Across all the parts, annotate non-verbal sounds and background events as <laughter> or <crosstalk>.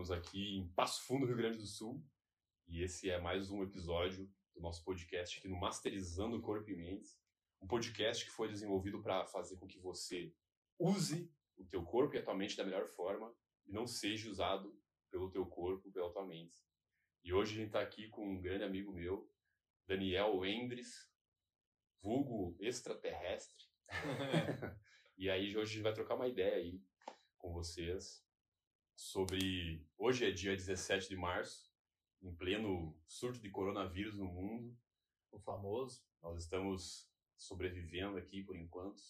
Estamos aqui em Passo Fundo, Rio Grande do Sul, e esse é mais um episódio do nosso podcast aqui no Masterizando Corpo e Mentes, um podcast que foi desenvolvido para fazer com que você use o teu corpo e a tua mente da melhor forma e não seja usado pelo teu corpo, pela tua mente. E hoje a gente está aqui com um grande amigo meu, Daniel Endres, vulgo extraterrestre. <laughs> <laughs> e aí hoje a gente vai trocar uma ideia aí com vocês sobre. Hoje é dia 17 de março, em pleno surto de coronavírus no mundo. O famoso. Nós estamos sobrevivendo aqui por enquanto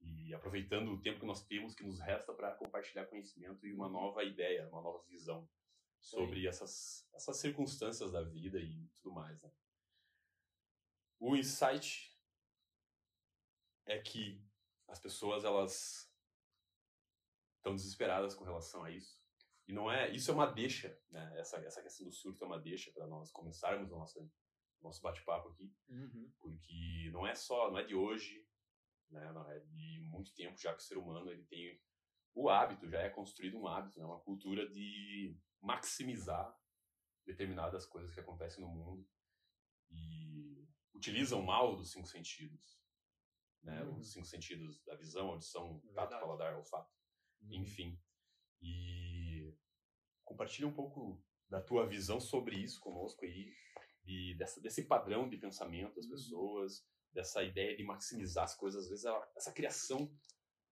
e aproveitando o tempo que nós temos, que nos resta para compartilhar conhecimento e uma nova ideia, uma nova visão sobre essas, essas circunstâncias da vida e tudo mais. Né? O insight é que as pessoas elas estão desesperadas com relação a isso e não é, isso é uma deixa, né? Essa, essa questão do surto é uma deixa para nós começarmos o nosso, nosso bate-papo aqui, uhum. porque não é só, não é de hoje, né? Não é de muito tempo já que o ser humano ele tem o hábito, já é construído um hábito, né? Uma cultura de maximizar determinadas coisas que acontecem no mundo e utilizam mal dos cinco sentidos, né? Uhum. Os cinco sentidos da visão, audição, tato, paladar, olfato, uhum. enfim. E compartilha um pouco da tua visão sobre isso conosco aí, e dessa, desse padrão de pensamento das uhum. pessoas, dessa ideia de maximizar as coisas, às vezes essa criação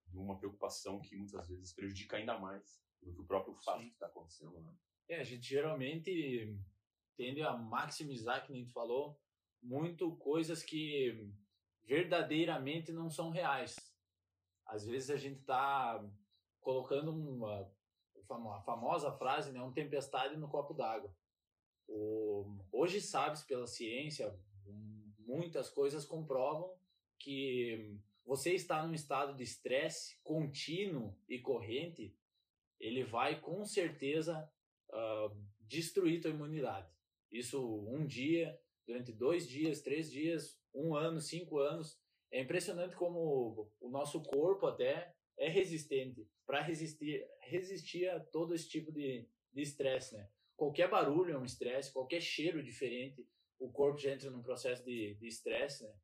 de uma preocupação que muitas vezes prejudica ainda mais do que o próprio fato Sim. que está acontecendo, né? É, a gente geralmente tende a maximizar, que nem tu falou, muito coisas que verdadeiramente não são reais. Às vezes a gente está colocando uma, a famosa frase, né, um tempestade no copo d'água. Hoje sabe-se pela ciência, muitas coisas comprovam que você está num estado de estresse contínuo e corrente, ele vai com certeza uh, destruir tua imunidade. Isso um dia, durante dois dias, três dias, um ano, cinco anos. É impressionante como o nosso corpo até é resistente para resistir, resistir a todo esse tipo de estresse, né? Qualquer barulho é um estresse, qualquer cheiro diferente, o corpo já entra num processo de estresse, né?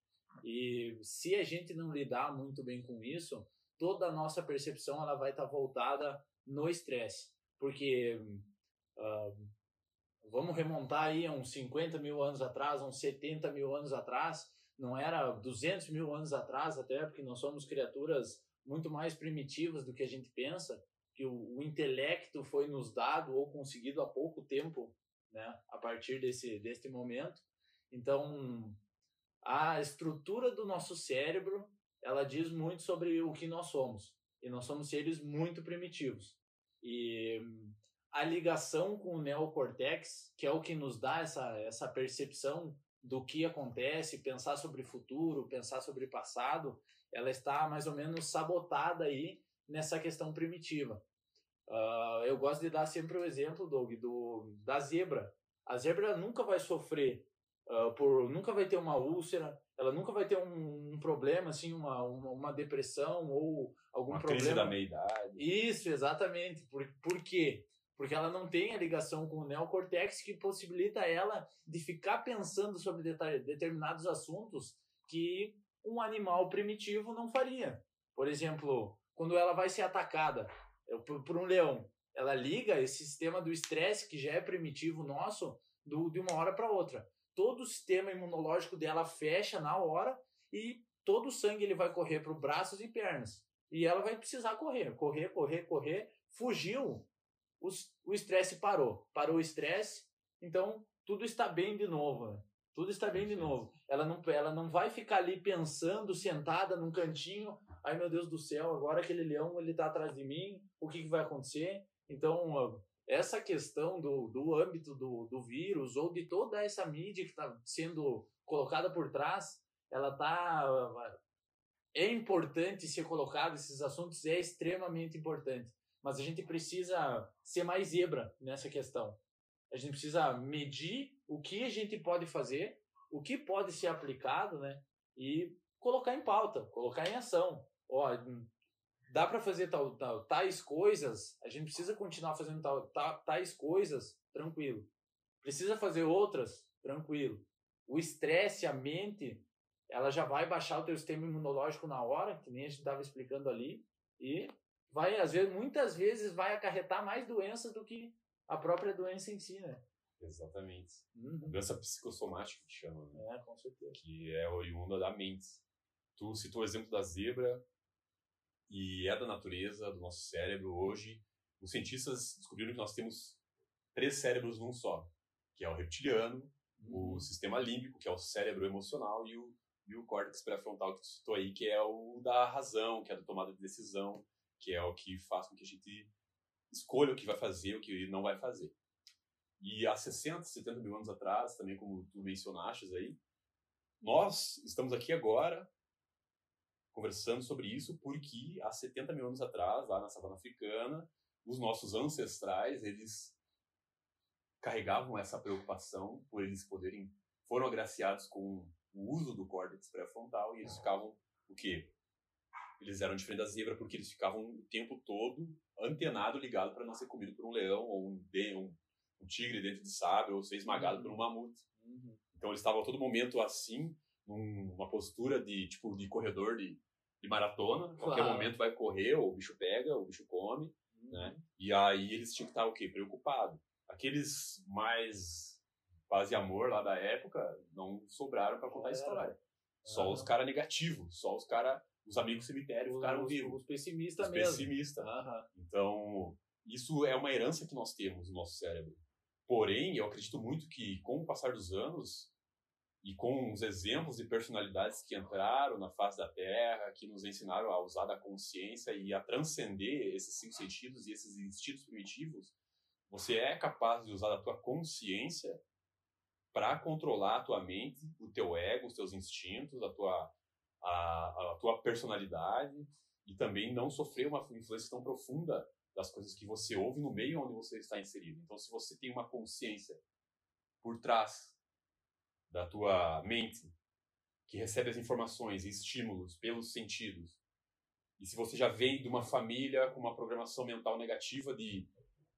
E se a gente não lidar muito bem com isso, toda a nossa percepção ela vai estar tá voltada no estresse, porque uh, vamos remontar aí a uns 50 mil anos atrás, uns 70 mil anos atrás, não era 200 mil anos atrás até, porque nós somos criaturas muito mais primitivas do que a gente pensa, que o, o intelecto foi nos dado ou conseguido há pouco tempo, né, a partir desse, desse momento. Então, a estrutura do nosso cérebro, ela diz muito sobre o que nós somos. E nós somos seres muito primitivos. E a ligação com o neocortex, que é o que nos dá essa, essa percepção do que acontece, pensar sobre futuro, pensar sobre passado, ela está mais ou menos sabotada aí nessa questão primitiva. Uh, eu gosto de dar sempre o exemplo, Doug, do, da zebra. A zebra nunca vai sofrer uh, por, nunca vai ter uma úlcera, ela nunca vai ter um, um problema, assim, uma, uma, uma, depressão ou algum uma problema. Crise da meia idade. Isso, exatamente. Por, por quê? Porque ela não tem a ligação com o neocortex que possibilita ela de ficar pensando sobre determinados assuntos que um animal primitivo não faria. Por exemplo, quando ela vai ser atacada por um leão, ela liga esse sistema do estresse, que já é primitivo nosso, do, de uma hora para outra. Todo o sistema imunológico dela fecha na hora e todo o sangue ele vai correr para os braços e pernas. E ela vai precisar correr, correr, correr, correr. Fugiu, os, o estresse parou. Parou o estresse, então tudo está bem de novo. Né? Tudo está bem de novo. Ela não, ela não vai ficar ali pensando, sentada num cantinho. Ai meu Deus do céu, agora aquele leão ele está atrás de mim. O que, que vai acontecer? Então essa questão do, do âmbito do, do vírus ou de toda essa mídia que está sendo colocada por trás, ela está é importante ser colocado esses assuntos é extremamente importante, mas a gente precisa ser mais zebra nessa questão. A gente precisa medir o que a gente pode fazer, o que pode ser aplicado, né? E colocar em pauta, colocar em ação. Ó, dá para fazer tal, tal, tais coisas, a gente precisa continuar fazendo tal, tal, tais coisas, tranquilo. Precisa fazer outras, tranquilo. O estresse, a mente, ela já vai baixar o teu sistema imunológico na hora, que nem a gente estava explicando ali, e vai, às vezes, muitas vezes vai acarretar mais doenças do que a própria doença em si, né? Exatamente. Uhum. Doença psicossomática que chama, né? É, com certeza. que é oriunda da mente. Tu citou o exemplo da zebra e é da natureza, do nosso cérebro. Hoje, os cientistas descobriram que nós temos três cérebros num só, que é o reptiliano, Uhum. o sistema límbico, que é o cérebro emocional, e o, e o córtex pré-frontal que tu citou aí, que é o da razão, que é da tomada de decisão, que é o que faz com que a gente escolha o que vai fazer, o que não vai fazer. E há 60, 70 mil anos atrás, também como tu mencionaste aí, nós estamos aqui agora conversando sobre isso porque há 70 mil anos atrás, lá na savana africana, os nossos ancestrais, eles carregavam essa preocupação por eles poderem, foram agraciados com o uso do córtex pré-frontal e eles ficavam, o quê? Eles eram diferentes da zebra porque eles ficavam o tempo todo antenado, ligado para não ser comido por um leão ou um, um, um tigre dentro de sábio ou ser esmagado por um mamute. Uhum. Então eles estavam a todo momento assim, numa postura de tipo de corredor de, de maratona. Qualquer Claro. momento vai correr, ou o bicho pega, ou o bicho come, Uhum. né? E aí eles tinham que estar o quê? Preocupado. Aqueles mais paz e amor lá da época não sobraram para contar a Era. história. Só os caras negativos, só os caras, os amigos cemitério ficaram Os, vivos. os pessimistas Os mesmo. pessimistas. Aham. Então, isso é uma herança que nós temos no nosso cérebro. Porém, eu acredito muito que, com o passar dos anos, e com os exemplos de personalidades que entraram na face da Terra, que nos ensinaram a usar da consciência e a transcender esses cinco sentidos e esses instintos primitivos, você é capaz de usar a tua consciência para controlar a tua mente, o teu ego, os teus instintos, a tua, a, a tua personalidade e também não sofrer uma influência tão profunda das coisas que você ouve no meio onde você está inserido. Então, se você tem uma consciência por trás da tua mente que recebe as informações e estímulos pelos sentidos, e se você já vem de uma família com uma programação mental negativa de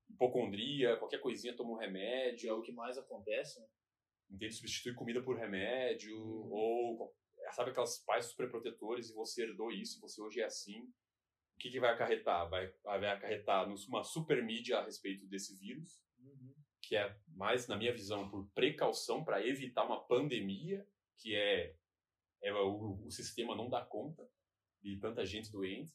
hipocondria, qualquer coisinha toma um Que é remédio, o que mais acontece, né? entende? Substitui comida por remédio, ou sabe aquelas pais superprotetores e você herdou isso e você hoje é assim. O que, que vai acarretar? Vai, vai acarretar uma super mídia a respeito desse vírus, Uhum. que é mais, na minha visão, por precaução para evitar uma pandemia, que é, é o, o sistema não dá conta de tanta gente doente,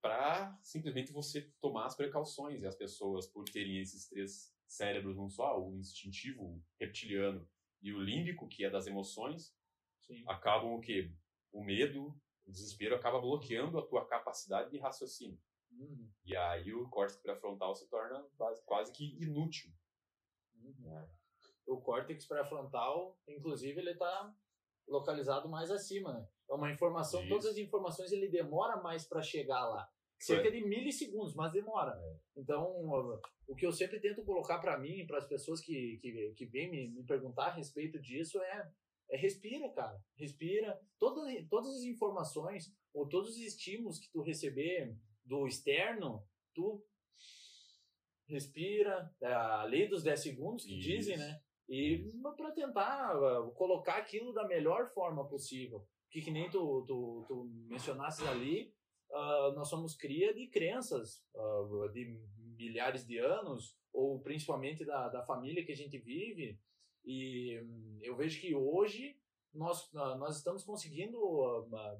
para simplesmente você tomar as precauções e as pessoas, por terem esses três cérebros num só, o instintivo, reptiliano e o límbico, que é das emoções, Sim. acabam o quê? O medo, o desespero acaba bloqueando a tua capacidade de raciocínio. Uhum. E aí o córtex pré-frontal se torna quase- quase que inútil. Uhum. né? O córtex pré-frontal, inclusive, ele está localizado mais acima, né? É uma informação, Isso. todas as informações ele demora mais para chegar lá. Cerca de milissegundos, mas demora. É. Então, o que eu sempre tento colocar para mim, para as pessoas que, que, que vêm me, me perguntar a respeito disso, é, é respira, cara. Respira. Todas, todas as informações ou todos os estímulos que tu receber do externo, tu respira. É a lei dos 10 segundos que Isso. dizem, né? E para tentar uh, colocar aquilo da melhor forma possível. Que, que nem tu, tu, tu mencionaste ali, ah, nós somos cria de crenças ah, de milhares de anos, ou principalmente da, da família que a gente vive. E hum, eu vejo que hoje nós, ah, nós estamos conseguindo. ah, ah,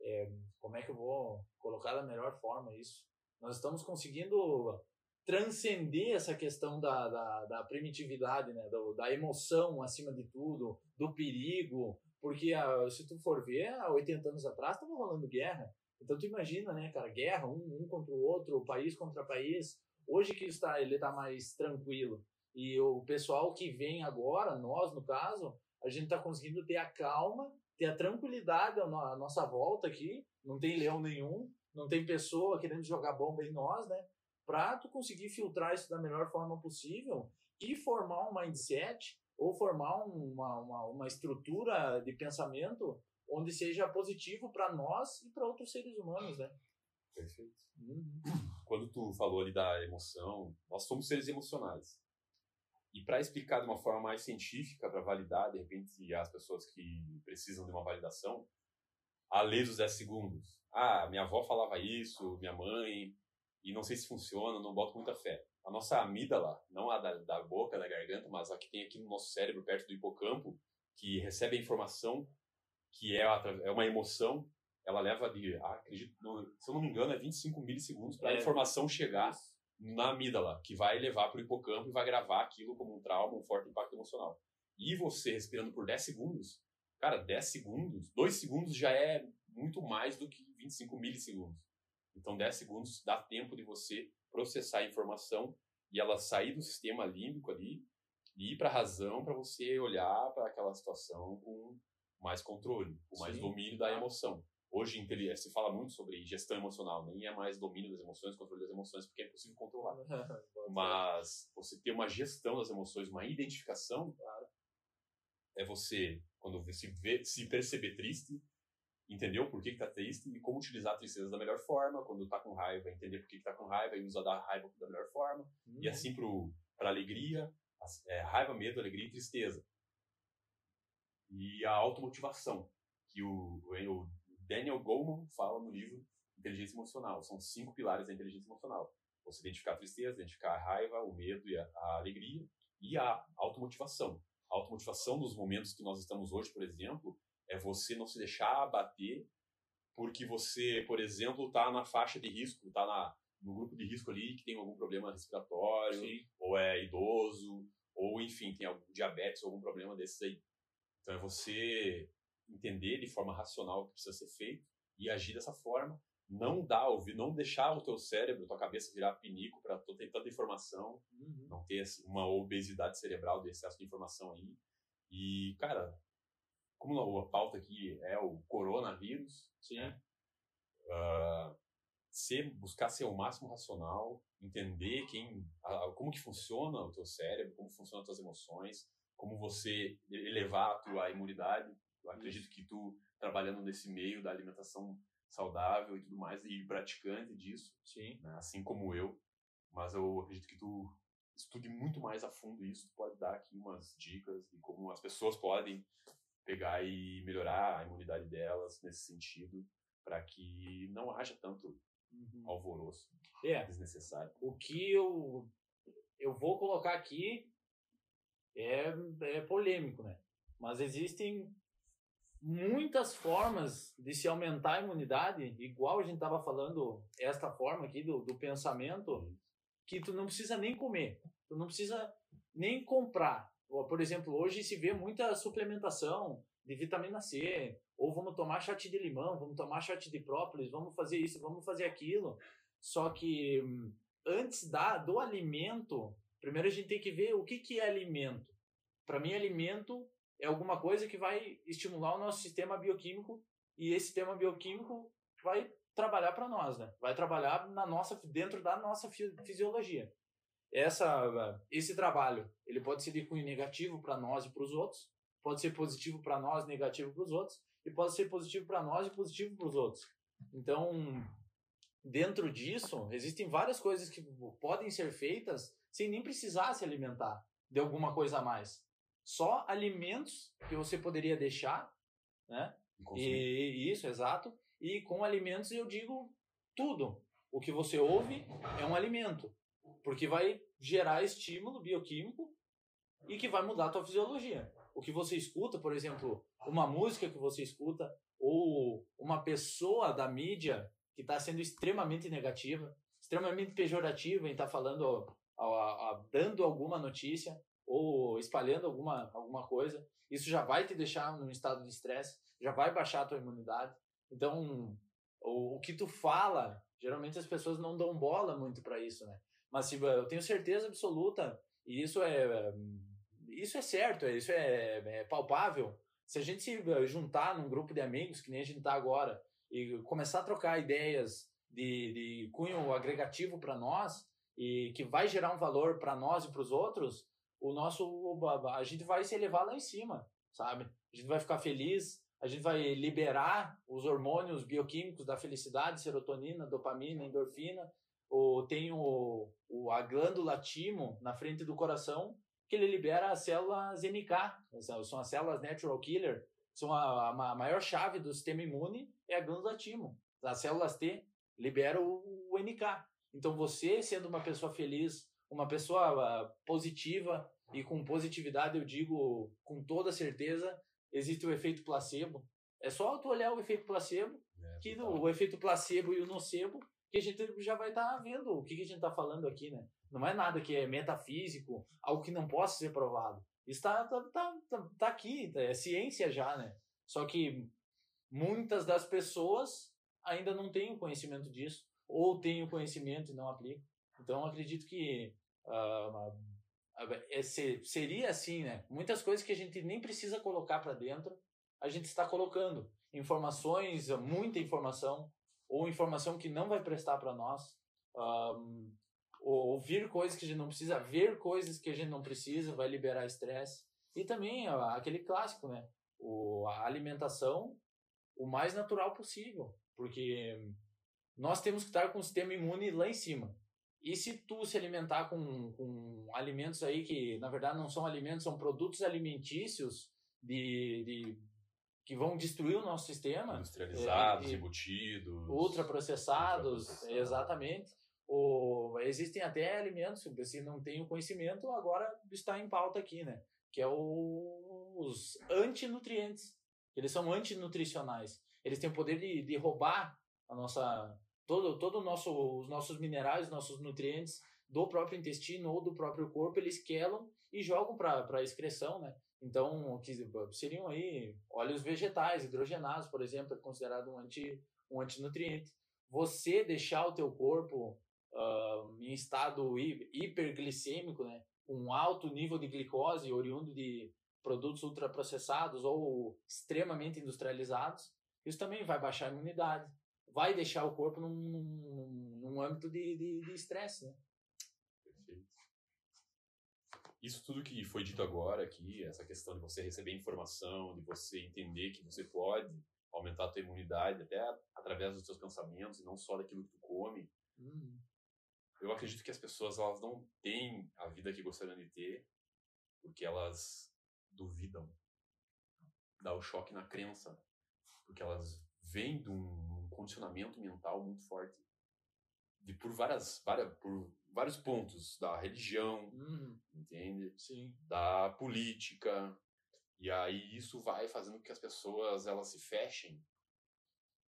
é, como é que eu vou colocar da melhor forma isso? Nós estamos conseguindo transcender essa questão da, da, da primitividade, né? Da emoção acima de tudo, do perigo, porque se tu for ver, há 80 anos atrás estava rolando guerra. Então tu imagina, né, cara, guerra, um, um contra o outro, país contra país. Hoje que está, ele está mais tranquilo. E o pessoal que vem agora, nós no caso, a gente está conseguindo ter a calma, ter a tranquilidade à no- à nossa volta aqui. Não tem leão nenhum, não tem pessoa querendo jogar bomba em nós, né? Para tu conseguir filtrar isso da melhor forma possível e formar um mindset ou formar um, uma, uma, uma estrutura de pensamento onde seja positivo para nós e para outros seres humanos, né? Perfeito. Uhum. Quando tu falou ali da emoção, nós somos seres emocionais. E para explicar de uma forma mais científica, para validar, de repente, as pessoas que precisam de uma validação, a lei dos 10 segundos. Ah, minha avó falava isso, minha mãe, e não sei se funciona, não boto muita fé. A nossa amígdala, não a da, da boca, da garganta, mas a que tem aqui no nosso cérebro, perto do hipocampo, que recebe a informação, que é, é uma emoção, ela leva de, ah, acredito, se eu não me engano, é 25 milissegundos para a é, informação chegar na amígdala, que vai levar para o hipocampo e vai gravar aquilo como um trauma, um forte impacto emocional. E você respirando por 10 segundos, cara, 10 segundos, 2 segundos já é muito mais do que 25 milissegundos. Então, 10 segundos dá tempo de você processar a informação e ela sair do sistema límbico ali e ir para a razão para você olhar para aquela situação com mais controle, com mais Sim. domínio da emoção. Hoje se fala muito sobre gestão emocional, nem é mais domínio das emoções, controle das emoções, porque é impossível controlar. <laughs> Mas você ter uma gestão das emoções, uma identificação, claro, é você, quando você se, vê, se perceber triste, entender o porquê que tá triste e como utilizar a tristeza da melhor forma, quando tá com raiva, entender porquê que tá com raiva e usar da raiva da melhor forma, uhum. e assim para alegria, é, raiva, medo, alegria e tristeza. E a automotivação, que o, o Daniel Goleman fala no livro Inteligência Emocional. São cinco pilares da inteligência emocional. Você identificar a tristeza, identificar a raiva, o medo e a, a alegria, e a automotivação. A automotivação nos momentos que nós estamos hoje, por exemplo, é você não se deixar abater porque você, por exemplo, está na faixa de risco, está no grupo de risco ali que tem algum problema respiratório, Sim. ou é idoso, ou enfim, tem algum diabetes, algum problema desses aí. Então é você entender de forma racional o que precisa ser feito e agir dessa forma. Não dar, ouvir, não deixar o teu cérebro, tua cabeça virar pinico para ter tanta informação, uhum. não ter uma obesidade cerebral de excesso de informação aí. E, cara, como a pauta aqui é o coronavírus, Sim. Né? Uh, ser, buscar ser o máximo racional, entender quem, a, como que funciona o teu cérebro, como funcionam as tuas emoções, como você elevar a tua imunidade. Eu acredito que tu, trabalhando nesse meio da alimentação saudável e tudo mais, e praticante disso, Sim. Né, assim como eu, mas eu acredito que tu estude muito mais a fundo isso, tu pode dar aqui umas dicas de como as pessoas podem pegar e melhorar a imunidade delas nesse sentido, para que não haja tanto uhum. alvoroço é. desnecessário. O que eu, eu vou colocar aqui é, é polêmico, né? Mas existem muitas formas de se aumentar a imunidade, igual a gente estava falando, esta forma aqui do, do pensamento, que tu não precisa nem comer, tu não precisa nem comprar. Por exemplo, hoje se vê muita suplementação de vitamina C, ou vamos tomar chá de limão, vamos tomar chá de própolis, vamos fazer isso, vamos fazer aquilo. Só que hum, antes da, do alimento, primeiro a gente tem que ver o que, que é alimento. Para mim, alimento é alguma coisa que vai estimular o nosso sistema bioquímico e esse sistema bioquímico vai trabalhar para nós, né? Vai trabalhar na nossa dentro da nossa fisiologia essa, esse trabalho ele pode ser de cunho negativo para nós e para os outros, pode ser positivo para nós, negativo para os outros, e pode ser positivo para nós e positivo para os outros. Então, dentro disso, existem várias coisas que podem ser feitas sem nem precisar se alimentar de alguma coisa a mais. Só alimentos que você poderia deixar, né? E, e isso, exato. E com alimentos eu digo tudo. O que você ouve é um alimento. Porque vai gerar estímulo bioquímico e que vai mudar a tua fisiologia. O que você escuta, por exemplo, uma música que você escuta, ou uma pessoa da mídia que está sendo extremamente negativa, extremamente pejorativa em estar tá falando, a, a, a, dando alguma notícia ou espalhando alguma, alguma coisa, isso já vai te deixar num estado de estresse, já vai baixar a tua imunidade. Então, o, o que tu fala, geralmente as pessoas não dão bola muito para isso, né? Mas tipo, eu tenho certeza absoluta, e isso é, isso é certo, isso é, é palpável. Se a gente se eh, juntar num grupo de amigos, que nem a gente está agora, e começar a trocar ideias de, de cunho agregativo para nós, e que vai gerar um valor para nós e para os outros, o nosso a gente vai se elevar lá em cima, sabe? A gente vai ficar feliz, a gente vai liberar os hormônios bioquímicos da felicidade, serotonina, dopamina, endorfina, ou tem o, o, a glândula timo na frente do coração, que ele libera as células NK, são as células natural killer, são a, a maior chave do sistema imune, é a glândula timo. As células T liberam o, o NK. Então você, sendo uma pessoa feliz, uma pessoa uh, positiva, e com positividade eu digo com toda certeza, existe o efeito placebo. É só tu olhar o efeito placebo, é, que no, o efeito placebo e o nocebo, que a gente já vai estar tá vendo o que, que a gente está falando aqui, né? Não é nada que é metafísico, algo que não possa ser provado. Está tá, tá, tá, tá aqui, é ciência já, né? Só que muitas das pessoas ainda não têm o conhecimento disso, ou têm o conhecimento e não aplicam. Então, acredito que uh, seria assim, né? Muitas coisas que a gente nem precisa colocar para dentro, a gente está colocando. Informações, muita informação, ou informação que não vai prestar para nós. Um, ouvir coisas que a gente não precisa, ver coisas que a gente não precisa, vai liberar estresse. E também aquele clássico, né? O, a alimentação o mais natural possível, porque nós temos que estar com o sistema imune lá em cima. E se tu se alimentar com, com alimentos aí que, na verdade, não são alimentos, são produtos alimentícios de, de que vão destruir o nosso sistema. Industrializados, é, embutidos. Ultraprocessados, ultraprocessados. exatamente. Ou, existem até alimentos, se não tem o conhecimento, agora está em pauta aqui, né? Que é o, os antinutrientes. Eles são antinutricionais. Eles têm o poder de, de roubar a nossa todo todo nosso os nossos minerais, nossos nutrientes do próprio intestino ou do próprio corpo, eles quelam e jogam para a excreção, né? Então, seriam aí óleos vegetais hidrogenados, por exemplo, é considerado um anti um antinutriente. Você deixar o teu corpo uh, em estado hiperglicêmico, né, com alto nível de glicose oriundo de produtos ultraprocessados ou extremamente industrializados, isso também vai baixar a imunidade, vai deixar o corpo num, num, num âmbito de estresse, né? Perfeito. Isso tudo que foi dito agora aqui, essa questão de você receber informação, de você entender que você pode aumentar a tua imunidade até através dos seus pensamentos e não só daquilo que tu come. Uhum. Eu acredito que as pessoas elas não têm a vida que gostariam de ter porque elas duvidam. Dá o choque na crença, porque elas vêm de um condicionamento mental muito forte de por várias, várias por vários pontos da religião, uhum. entende? Sim. Da política. E aí isso vai fazendo com que as pessoas elas se fechem.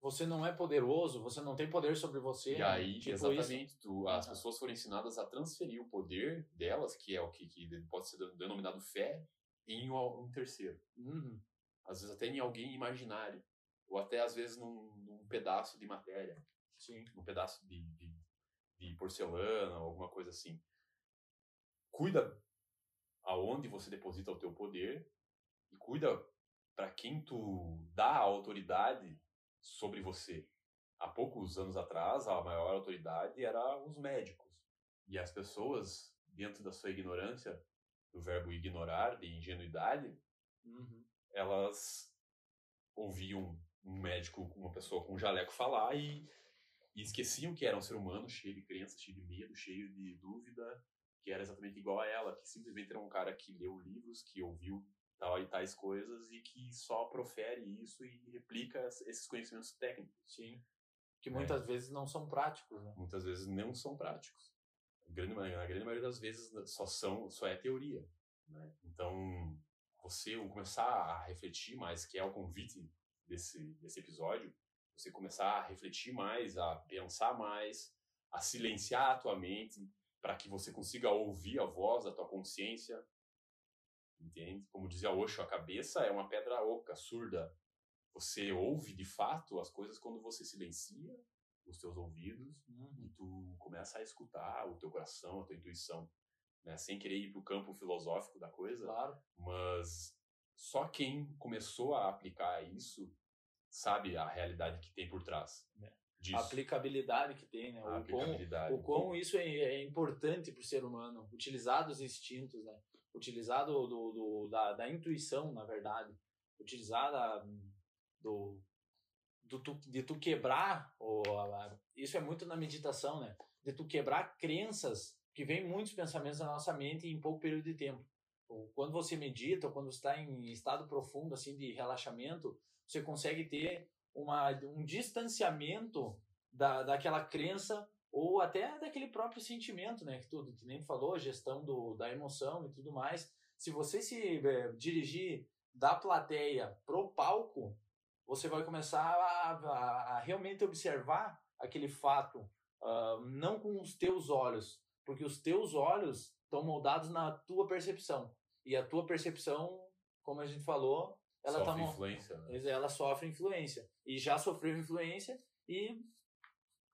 Você não é poderoso, você não tem poder sobre você. E aí, tipo exatamente, tu, as uhum. pessoas foram ensinadas a transferir o poder delas, que é o que, que pode ser denominado fé, em um terceiro. Uhum. Às vezes até em alguém imaginário ou até às vezes num, num pedaço de matéria, Sim. num pedaço de, de, de porcelana, alguma coisa assim. Cuida aonde você deposita o teu poder e cuida para quem tu dá a autoridade sobre você. Há poucos anos atrás, a maior autoridade era os médicos. E as pessoas, dentro da sua ignorância, do verbo ignorar, de ingenuidade, uhum. elas ouviam um médico, uma pessoa com um jaleco falar e, e esqueciam que era um ser humano cheio de crenças, cheio de medo, cheio de dúvida, que era exatamente igual a ela, que simplesmente era um cara que leu livros, que ouviu tal e tais coisas e que só profere isso e replica esses conhecimentos técnicos. Sim. Que muitas é. vezes não são práticos, né? Muitas vezes não são práticos. A grande, na grande maioria das vezes só são, só é teoria. Né? Então, você começar a refletir mais, que é o convite desse, desse episódio, você começar a refletir mais, a pensar mais, a silenciar a tua mente para que você consiga ouvir a voz da tua consciência. Entende? Como dizia Osho, a cabeça é uma pedra oca, surda. Você ouve de fato as coisas quando você silencia os teus ouvidos uhum. e tu começa a escutar o teu coração, a tua intuição, né? Sem querer ir para o campo filosófico da coisa, claro. mas só quem começou a aplicar isso sabe a realidade que tem por trás. É. Disso. A aplicabilidade que tem, né? A o. Quão, o quão isso é, é importante para o ser humano. Utilizar dos instintos, né? Utilizar do, do, do da, da, intuição, na verdade. Utilizar da, do, do tu, de tu quebrar, ou, isso é muito na meditação, né? De tu quebrar crenças, que vem muitos pensamentos na nossa mente em pouco período de tempo. Ou quando você medita, ou quando está em estado profundo assim de relaxamento, você consegue ter uma, um distanciamento da, daquela crença ou até daquele próprio sentimento, né? Que tudo, que nem falou, gestão do, da emoção e tudo mais. Se você se é, dirigir da plateia pro palco, você vai começar a, a, a realmente observar aquele fato, uh, não com os teus olhos, porque os teus olhos estão moldados na tua percepção. E a tua percepção, como a gente falou, ela sofre tá influência. Né? Ela sofre influência. E já sofreu influência e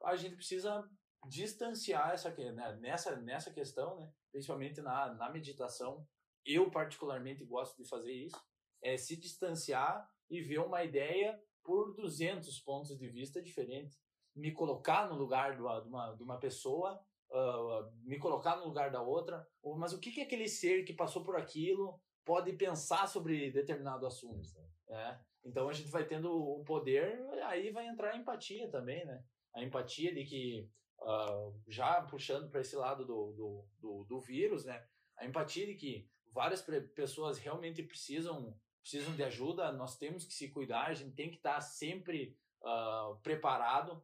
a gente precisa distanciar essa né, nessa nessa questão, né, principalmente na, na meditação. Eu particularmente gosto de fazer isso, é se distanciar e ver uma ideia por 200 pontos de vista diferentes, me colocar no lugar de uma, de uma, de uma pessoa, uh, me colocar no lugar da outra, mas o que que aquele ser que passou por aquilo pode pensar sobre determinado assunto? É. Então a gente vai tendo o poder, aí vai entrar a empatia também, né? A empatia de que uh, já puxando para esse lado do, do, do, do, vírus, né? A empatia de que várias pessoas realmente precisam precisam de ajuda, nós temos que se cuidar, a gente tem que estar sempre uh, preparado,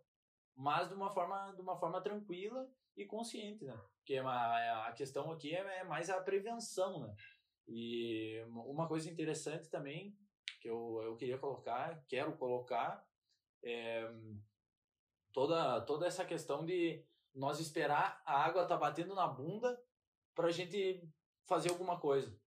mas de uma forma de uma forma tranquila e consciente, né? Porque a, a questão aqui é, é mais a prevenção, né? E uma coisa interessante também que eu, eu queria colocar, quero colocar, é, toda, toda essa questão de nós esperar a água tá batendo na bunda para a gente fazer alguma coisa.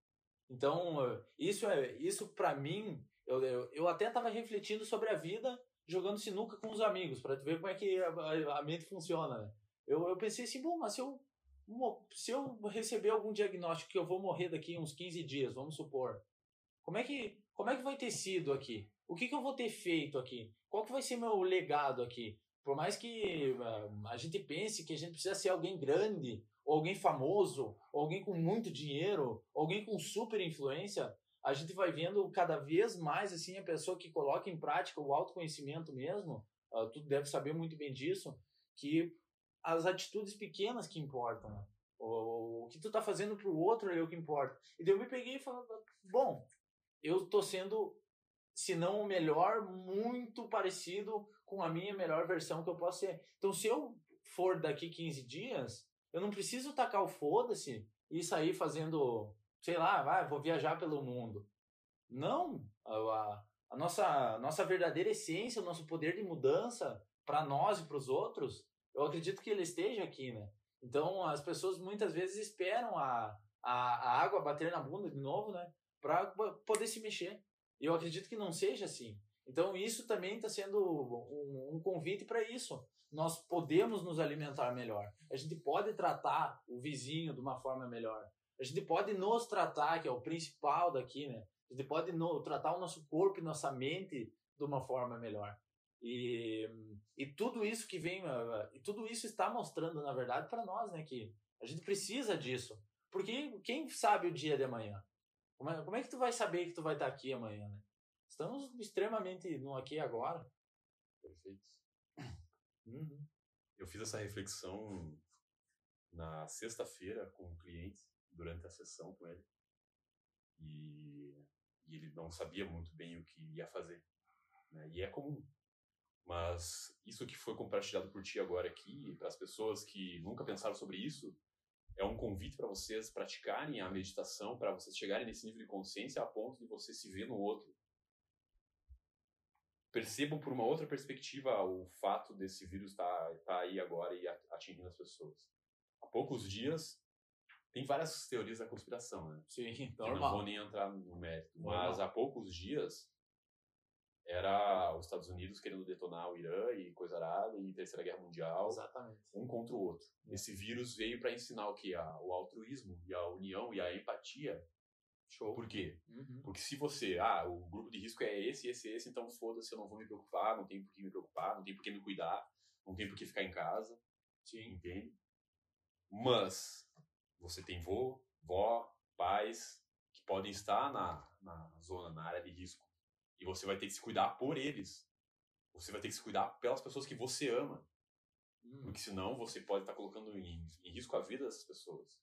Então, isso é isso para mim, eu, eu, eu até estava refletindo sobre a vida jogando sinuca com os amigos, para ver como é que a, a, mente funciona, né? Eu, eu pensei assim, bom, mas se eu, se eu receber algum diagnóstico que eu vou morrer daqui uns 15 dias, vamos supor, como é que, como é que vai ter sido aqui? O que, que eu vou ter feito aqui? Qual que vai ser meu legado aqui? por mais que uh, a gente pense que a gente precisa ser alguém grande, ou alguém famoso, ou alguém com muito dinheiro, ou alguém com super influência, a gente vai vendo cada vez mais assim a pessoa que coloca em prática o autoconhecimento mesmo, uh, tu deve saber muito bem disso, que as atitudes pequenas que importam, né? o, o, que tu tá fazendo pro outro é o que importa. E daí eu me peguei e falei, bom, eu tô sendo, se não o melhor, muito parecido com a minha melhor versão que eu posso ser. Então, se eu for daqui 15 dias, eu não preciso tacar o foda-se e sair fazendo, sei lá, vai, vou viajar pelo mundo. Não, a, a, nossa, nossa verdadeira essência, o nosso poder de mudança para nós e para os outros, eu acredito que ele esteja aqui, né? Então, as pessoas muitas vezes esperam a, a, a água bater na bunda de novo, né? Para poder se mexer. Eu acredito que não seja assim. Então, isso também está sendo um, um convite para isso. Nós podemos nos alimentar melhor. A gente pode tratar o vizinho de uma forma melhor. A gente pode nos tratar, que é o principal daqui, né? A gente pode no, tratar o nosso corpo e nossa mente de uma forma melhor. E, e tudo isso que vem, e tudo isso está mostrando, na verdade, para nós, né? Que a gente precisa disso. Porque quem sabe o dia de amanhã? Como é, como é que tu vai saber que tu vai estar aqui amanhã, né? Estamos extremamente no aqui e agora. Perfeito. Uhum. Eu fiz essa reflexão na sexta-feira com um cliente, durante a sessão com ele. E, e, ele não sabia muito bem o que ia fazer. Né? E é comum. Mas isso que foi compartilhado por ti agora aqui, para as pessoas que nunca pensaram sobre isso, é um convite para vocês praticarem a meditação, para vocês chegarem nesse nível de consciência a ponto de você se ver no outro percebam por uma outra perspectiva o fato desse vírus estar tá, tá aí agora e atingindo as pessoas. Há poucos dias, tem várias teorias da conspiração, né? Sim, <laughs> normal. Eu não vou nem entrar no mérito, normal. mas há poucos dias era os Estados Unidos querendo detonar o Irã e coisa arada e Terceira Guerra Mundial. Exatamente. Um contra o outro. Esse vírus veio para ensinar o que? o altruísmo e a união e a empatia Show. Por quê? Uhum. Porque se você, ah, o grupo de risco é esse, esse, esse, então foda-se, eu não vou me preocupar, não tem por que me preocupar, não tem por que me cuidar, não tem por que ficar em casa. Sim. Entende? Mas você tem vô, vó, pais que podem estar na, na zona, na área de risco. E você vai ter que se cuidar por eles. Você vai ter que se cuidar pelas pessoas que você ama. Hum. Porque senão você pode estar colocando em, em risco a vida dessas pessoas.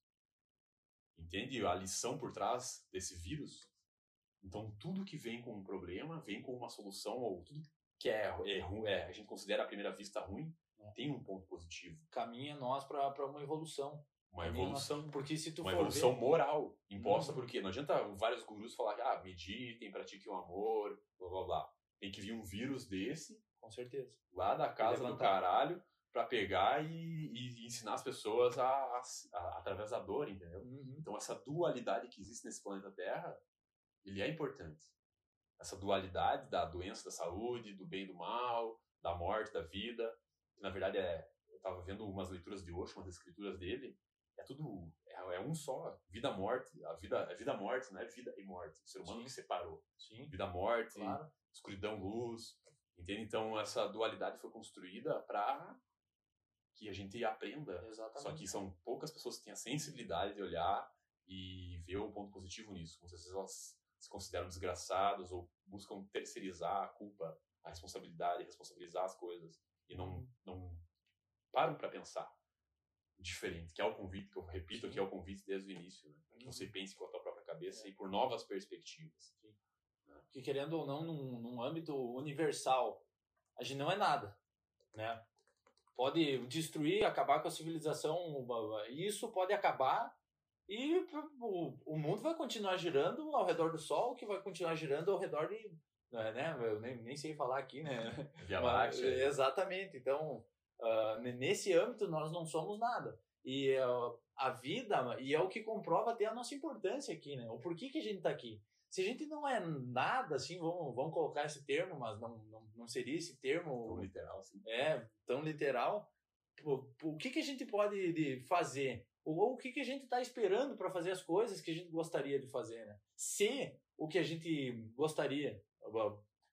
Entende a lição por trás desse vírus? Então, tudo que vem com um problema, vem com uma solução, ou tudo que é, é, é, a gente considera à primeira vista ruim, É. tem um ponto positivo. Caminha nós para uma evolução. Uma evolução. Porque se tu Uma evolução ver, moral imposta Uhum. porque não adianta vários gurus falar ah, meditem, pratiquem o amor, blá blá blá. Tem que vir um vírus desse com certeza. lá da casa do caralho pra pegar e, e ensinar as pessoas a, a- a- através da dor, entendeu? Uhum. Então essa dualidade que existe nesse planeta Terra, ele é importante. Essa dualidade da doença, da saúde, do bem e do mal, da morte, da vida, que na verdade é, eu estava vendo umas leituras de Osho, umas escrituras dele, é tudo é, é um só, vida morte, a vida é vida morte, não é vida e morte. O ser humano Sim. que separou, Sim, vida morte, claro. escuridão, luz, entende? Então essa dualidade foi construída para que a gente aprenda Exatamente. só que são poucas pessoas que têm a sensibilidade de olhar e ver o ponto positivo nisso. Muitas vezes elas se consideram desgraçadas ou buscam terceirizar a culpa, a responsabilidade, responsabilizar as coisas e não, Uhum. não param para pensar diferente, que é o convite que eu repito, Sim. que é o convite desde o início, né? Que Uhum. você pense com a tua própria cabeça e por novas perspectivas. que querendo ou não, num, num âmbito universal, a gente não é nada, né? Pode destruir, acabar com a civilização, isso pode acabar e o, o mundo vai continuar girando ao redor do Sol, que vai continuar girando ao redor de, né? Eu nem, nem sei falar aqui, né? Via Láctea, exatamente. Então, ne- nesse âmbito, nós não somos nada. E ah, a vida, e é o que comprova até a nossa importância aqui, né? O porquê que a gente está aqui. Se a gente não é nada, assim, vamos, vamos colocar esse termo, mas não, não, não seria esse tão termo literal assim. é, tão literal. O, o que, que a gente pode de fazer? Ou o que, que a gente está esperando para fazer as coisas que a gente gostaria de fazer, né? Se o que a gente gostaria,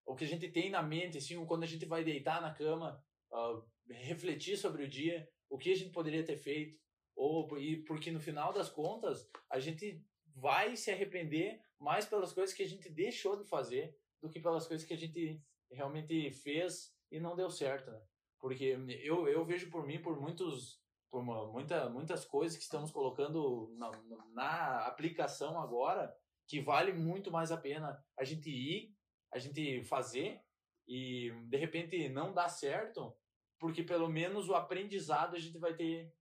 o- que a gente tem na mente, assim, quando a gente vai deitar na cama, ah, refletir sobre o dia, o que a gente poderia ter feito, ou e porque no final das contas a gente vai se arrepender mais pelas coisas que a gente deixou de fazer do que pelas coisas que a gente realmente fez e não deu certo, né? Porque eu, eu vejo por mim, por muitos por uma- muita, muitas coisas que estamos colocando na, na aplicação agora, que vale muito mais a pena a gente ir, a gente fazer e de repente não dá certo, porque pelo menos o aprendizado a gente vai ter,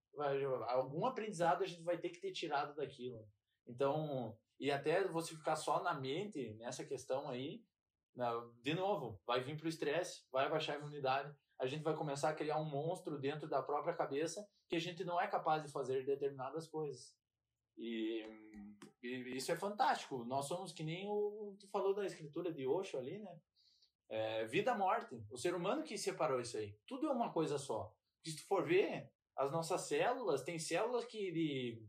algum aprendizado a gente vai ter que ter tirado daquilo. Então, e até você ficar só na mente nessa questão aí, na- de novo, vai vir pro estresse, vai abaixar a imunidade, a gente vai começar a criar um monstro dentro da própria cabeça que a gente não é capaz de fazer determinadas coisas. E, e isso é fantástico. Nós somos que nem o tu falou da escritura de Osho ali, né? É, vida morte. O ser humano que separou isso aí. Tudo é uma coisa só. Se tu for ver, as nossas células, tem células que de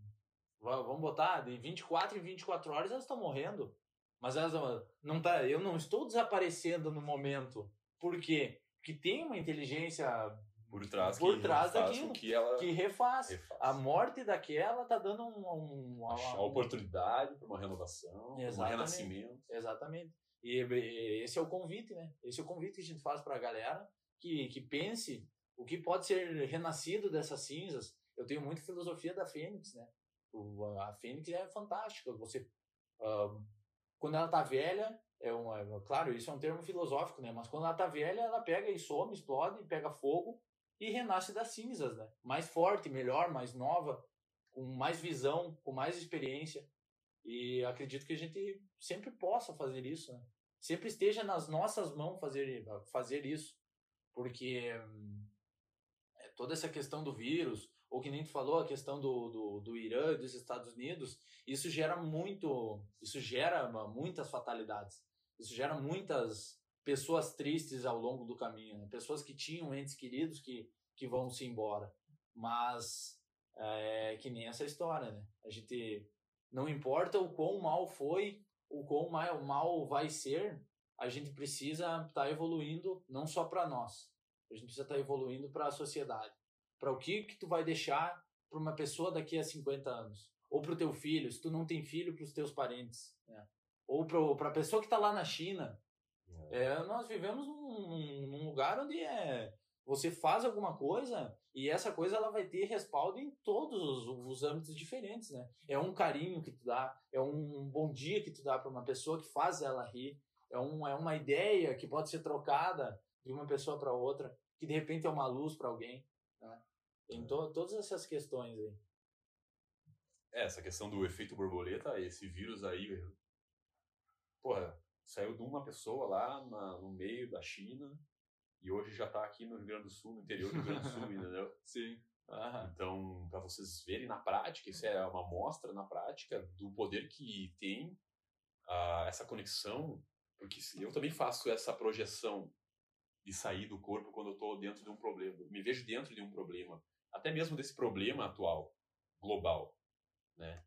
va- vamos botar de 24 em 24 horas elas estão morrendo. Mas elas não tá, eu não estou desaparecendo no momento. Por quê? Porque tem uma inteligência Por trás, Por que trás daquilo. que ela que refaz. refaz. A morte daquela tá dando um, um, uma- uma- oportunidade para uma renovação, pra um Exatamente. renascimento. Exatamente. E, esse é o convite, né? Esse é o convite que a gente faz para a galera que, que pense o que pode ser renascido dessas cinzas. Eu tenho muita filosofia da Fênix, né? O, a Fênix é fantástica. Você, ah, quando ela tá velha, é uma, é- claro, isso é um termo filosófico, né? Mas quando ela tá velha, ela pega e some, explode, pega fogo e renasce das cinzas, né? Mais forte, melhor, mais nova, com mais visão, com mais experiência. E acredito que a gente sempre possa fazer isso, né? Sempre esteja nas nossas mãos fazer, fazer isso. Porque é, toda essa questão do vírus, ou que nem tu falou, a questão do, do, do Irã e dos Estados Unidos, isso gera muito, isso gera muitas fatalidades. Isso gera muitas pessoas tristes ao longo do caminho, né? pessoas que tinham entes queridos que, que vão se embora. Mas é que nem essa história, né? A gente não importa o quão mal foi, o quão mal, mal vai ser, a gente precisa estar evoluindo não só para nós. A gente precisa estar evoluindo para a sociedade. Para o que que tu vai deixar para uma pessoa daqui a 50 anos? Ou para o teu filho, se tu não tem filho, para os teus parentes, né? Ou para a pessoa que está lá na China, É, nós vivemos num, num lugar onde é, você faz alguma coisa e essa coisa ela vai ter respaldo em todos os, os âmbitos diferentes, né? É um carinho que tu dá, é um bom dia que tu dá para uma pessoa que faz ela rir, é, um, é uma ideia que pode ser trocada de uma pessoa para outra, que de repente é uma luz para alguém. Né? Tem to, todas essas questões aí. É, essa questão do efeito borboleta, esse vírus aí, porra, saiu de uma pessoa lá na, no meio da China e hoje já está aqui no Rio Grande do Sul, no interior do Rio Grande do Sul, <laughs> entendeu? Sim. Então, para vocês verem na prática, isso é uma amostra na prática do poder que tem uh, essa conexão, porque eu também faço essa projeção de sair do corpo quando eu estou dentro de um problema, me vejo dentro de um problema, até mesmo desse problema atual, global, né?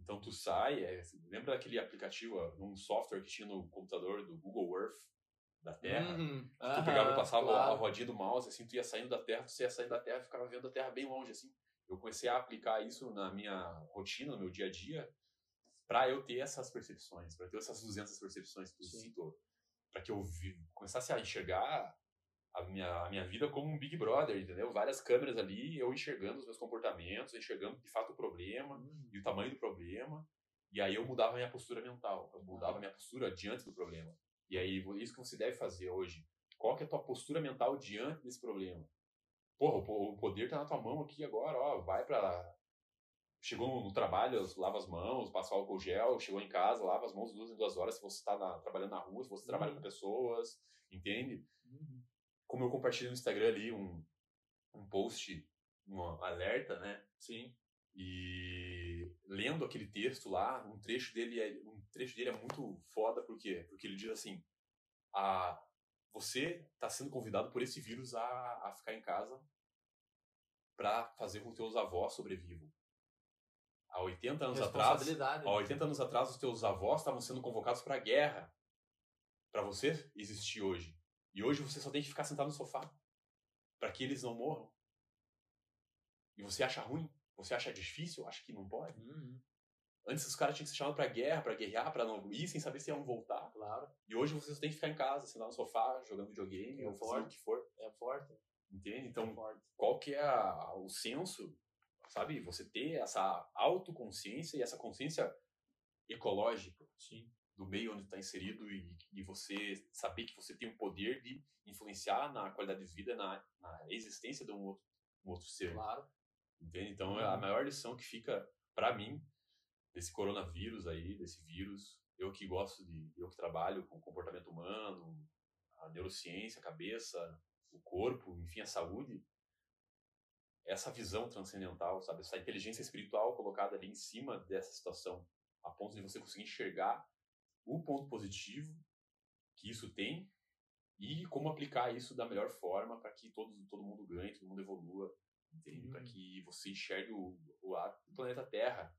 Então tu sai, é, lembra daquele aplicativo, um software que tinha no computador do Google Earth da Terra? Uhum. tu pegava e passava claro. a rodinha do mouse, assim, tu ia saindo da Terra, tu ia saindo da Terra, ficava vendo a Terra bem longe, assim. Eu comecei a aplicar isso na minha rotina, no meu dia a dia, para eu ter essas percepções, para ter essas 200 percepções que tu citou, para que eu vi, começasse a enxergar a minha, a minha vida como um Big Brother, entendeu? Várias câmeras ali, eu enxergando os meus comportamentos, enxergando de fato o problema uhum. e o tamanho do problema. E aí eu mudava a minha postura mental, eu mudava a minha postura diante do problema. E aí, isso que você deve fazer hoje. Qual que é a tua postura mental diante desse problema? Porra, o poder tá na tua mão aqui agora, ó, vai para Chegou no trabalho, lava as mãos, passa álcool gel, chegou em casa, lava as mãos duas em duas horas se você está trabalhando na rua, se você uhum. trabalha com pessoas, entende? Uhum como eu compartilhei no Instagram ali um, um post, um alerta, né? Sim. E lendo aquele texto lá, um trecho dele é, trecho dele é muito foda, por quê? Porque ele diz assim: a, você está sendo convidado por esse vírus a, a ficar em casa para fazer com que teus avós sobrevivam. Há 80 anos atrás, há 80 anos atrás, os teus avós estavam sendo convocados para a guerra para você existir hoje. E hoje você só tem que ficar sentado no sofá para que eles não morram. E você acha ruim? Você acha difícil? Acha que não pode? Uhum. Antes os caras tinham que ser chamados para guerra, para guerrear, para não ir sem saber se iam voltar. Claro. E hoje você só tem que ficar em casa, sentado no sofá, jogando videogame, é ou fazendo o que for. É forte. Entende? Então, é forte. qual que é a, o senso, sabe? Você ter essa autoconsciência e essa consciência ecológica. Sim do meio onde está inserido e, e você saber que você tem o poder de influenciar na qualidade de vida, na, na existência de um outro, um outro ser. Claro. Entende? Então, é a maior lição que fica para mim desse coronavírus aí, desse vírus, eu que gosto de, eu que trabalho com comportamento humano, a neurociência, a cabeça, o corpo, enfim, a saúde, essa visão transcendental, sabe, essa inteligência espiritual colocada ali em cima dessa situação, a ponto de você conseguir enxergar o ponto positivo que isso tem e como aplicar isso da melhor forma para que todo, todo mundo ganhe, todo mundo evolua, entende? Uhum. Para que você enxergue o, o, o, planeta Terra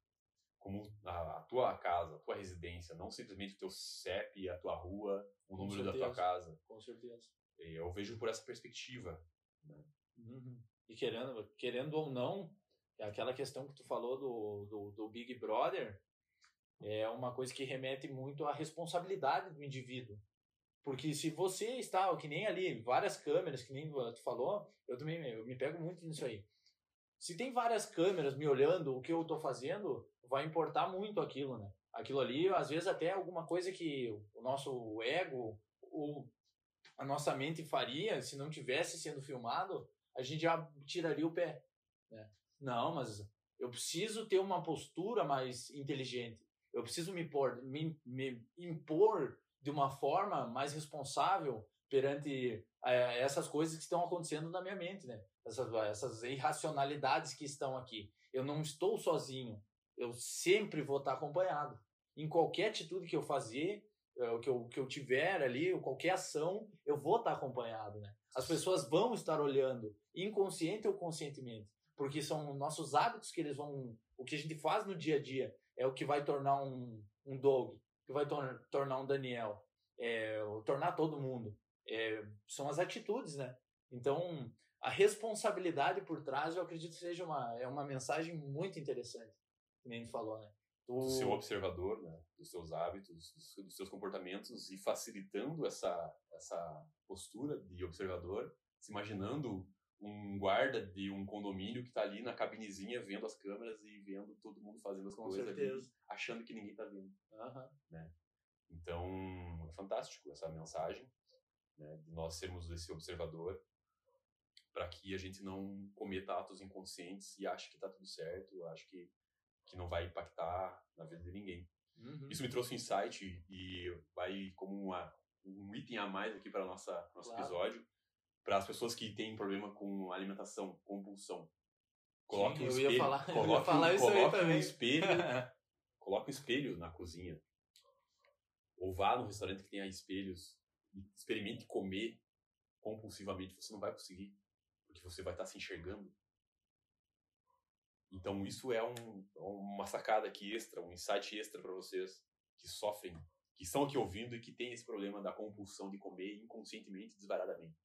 como a, a, tua casa, a tua residência, não simplesmente o teu CEP, a tua rua, o Com número certeza. da tua casa. Com certeza. Eu vejo por essa perspectiva. Né? Uhum. E querendo, querendo ou não, é aquela questão que tu falou do, do, do Big Brother, é uma coisa que remete muito à responsabilidade do indivíduo. Porque se você está, que nem ali, várias câmeras, que nem tu falou, eu também eu me pego muito nisso aí. Se tem várias câmeras me olhando o que eu estou fazendo, vai importar muito aquilo, né? Aquilo ali, às vezes até alguma coisa que o nosso ego, o, a nossa mente faria, se não tivesse sendo filmado, a gente já tiraria o pé. Né? Não, mas eu preciso ter uma postura mais inteligente. Eu preciso me, por, me, me impor de uma forma mais responsável perante é, essas coisas que estão acontecendo na minha mente, né? Essas, essas irracionalidades que estão aqui. Eu não estou sozinho. Eu sempre vou estar acompanhado. Em qualquer atitude que eu fazer, é, que eu, que eu tiver ali, qualquer ação, eu vou estar acompanhado, né? As pessoas vão estar olhando, inconsciente ou conscientemente, porque são nossos hábitos que eles vão, o que a gente faz no dia a dia é o que vai tornar um, um Doug, que vai tor tornar um Daniel, é, tornar todo mundo. É, são as atitudes, né? Então, a responsabilidade por trás, eu acredito que seja uma, é uma mensagem muito interessante, que nem falou, né? Tu... do seu observador, né, dos seus hábitos, dos, seus comportamentos e facilitando essa, essa postura de observador, se imaginando um guarda de um condomínio que está ali na cabinezinha vendo as câmeras e vendo todo mundo fazendo as Com coisas certeza. ali, achando que ninguém está vendo. Aham. Então, é fantástico essa mensagem, né, de nós sermos esse observador para que a gente não cometa atos inconscientes e ache que está tudo certo, acho que, que não vai impactar na vida de ninguém. Uhum. Isso me trouxe um insight e vai como uma, um item a mais aqui para nossa nosso Claro. episódio, para as pessoas que têm problema com alimentação, compulsão. Coloque Sim, um eu espelho, <laughs> ia falar- coloque, um- coloque um espelho <laughs> coloque um espelho na cozinha. Ou vá no restaurante que tenha espelhos experimente comer compulsivamente. Você não vai conseguir, porque você vai estar se enxergando. Então isso é um, uma sacada aqui extra, um insight extra para vocês que sofrem, que estão aqui ouvindo e que têm esse problema da compulsão de comer inconscientemente, desvaradamente.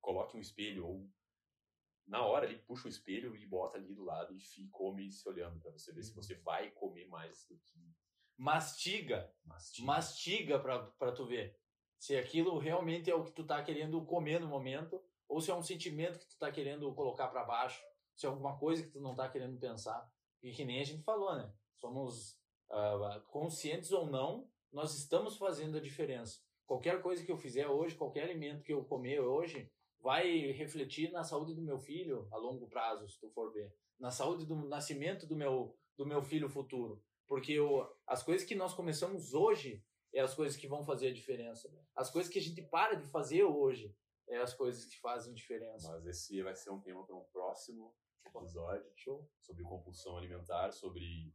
Coloque um espelho ou na hora ali puxa um espelho e bota ali do lado e fi- come se olhando para você ver se você vai comer mais do que Mastiga. mastiga. Mastiga pra tu ver. Se aquilo realmente é o que tu tá querendo comer no momento, ou se é um sentimento que tu tá querendo colocar pra baixo, se é alguma coisa que tu não tá querendo pensar. E que nem a gente falou, né? Somos ah, conscientes ou não, nós estamos fazendo a diferença. Qualquer coisa que eu fizer hoje, qualquer alimento que eu comer hoje, vai refletir na saúde do meu filho a longo prazo, se tu for ver. Na saúde do nascimento do meu, do meu filho futuro. Porque o, as coisas que nós começamos hoje é as coisas que vão fazer a diferença. As coisas que a gente para de fazer hoje é as coisas que fazem diferença. Mas esse vai ser um tema para um próximo episódio Show. sobre compulsão alimentar, sobre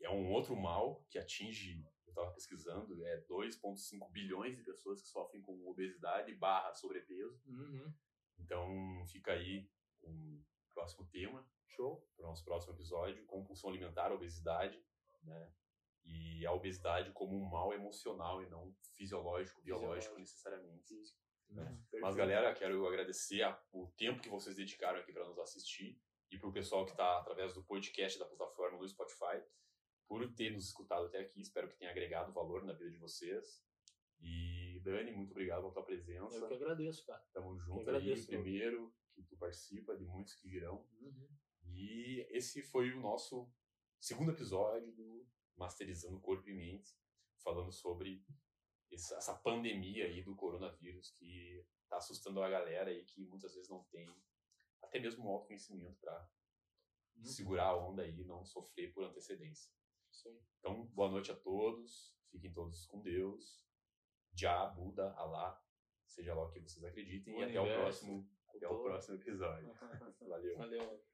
é um outro mal que atinge, eu estava pesquisando, é 2,5 bilhões de pessoas que sofrem com obesidade barra sobrepeso. Uhum. Então fica aí um próximo tema Show. para o nosso próximo episódio, compulsão alimentar, obesidade, né? E a obesidade como um mal emocional e não fisiológico, biológico necessariamente. Uhum. Mas, galera, quero agradecer a- o tempo que vocês dedicaram aqui para nos assistir e para o pessoal que está através do podcast da plataforma do Spotify por ter nos escutado até aqui. Espero que tenha agregado valor na vida de vocês. E Dani, muito obrigado pela tua presença. Eu que agradeço, cara. Tamo junto aí, agradeço. primeiro que tu participa, de muitos que virão. Uhum. E esse foi o nosso segundo episódio do Masterizando Corpo e Mente, falando sobre essa pandemia aí do coronavírus que tá assustando a galera aí que muitas vezes não tem até mesmo um autoconhecimento para Uhum. segurar a onda aí e não sofrer por antecedência. Aí. Então, boa noite a todos, fiquem todos com Deus, Já, Buda, Alá, seja lá o que vocês acreditem, O e até o universo, próximo, até o próximo episódio. <laughs> Valeu. Valeu.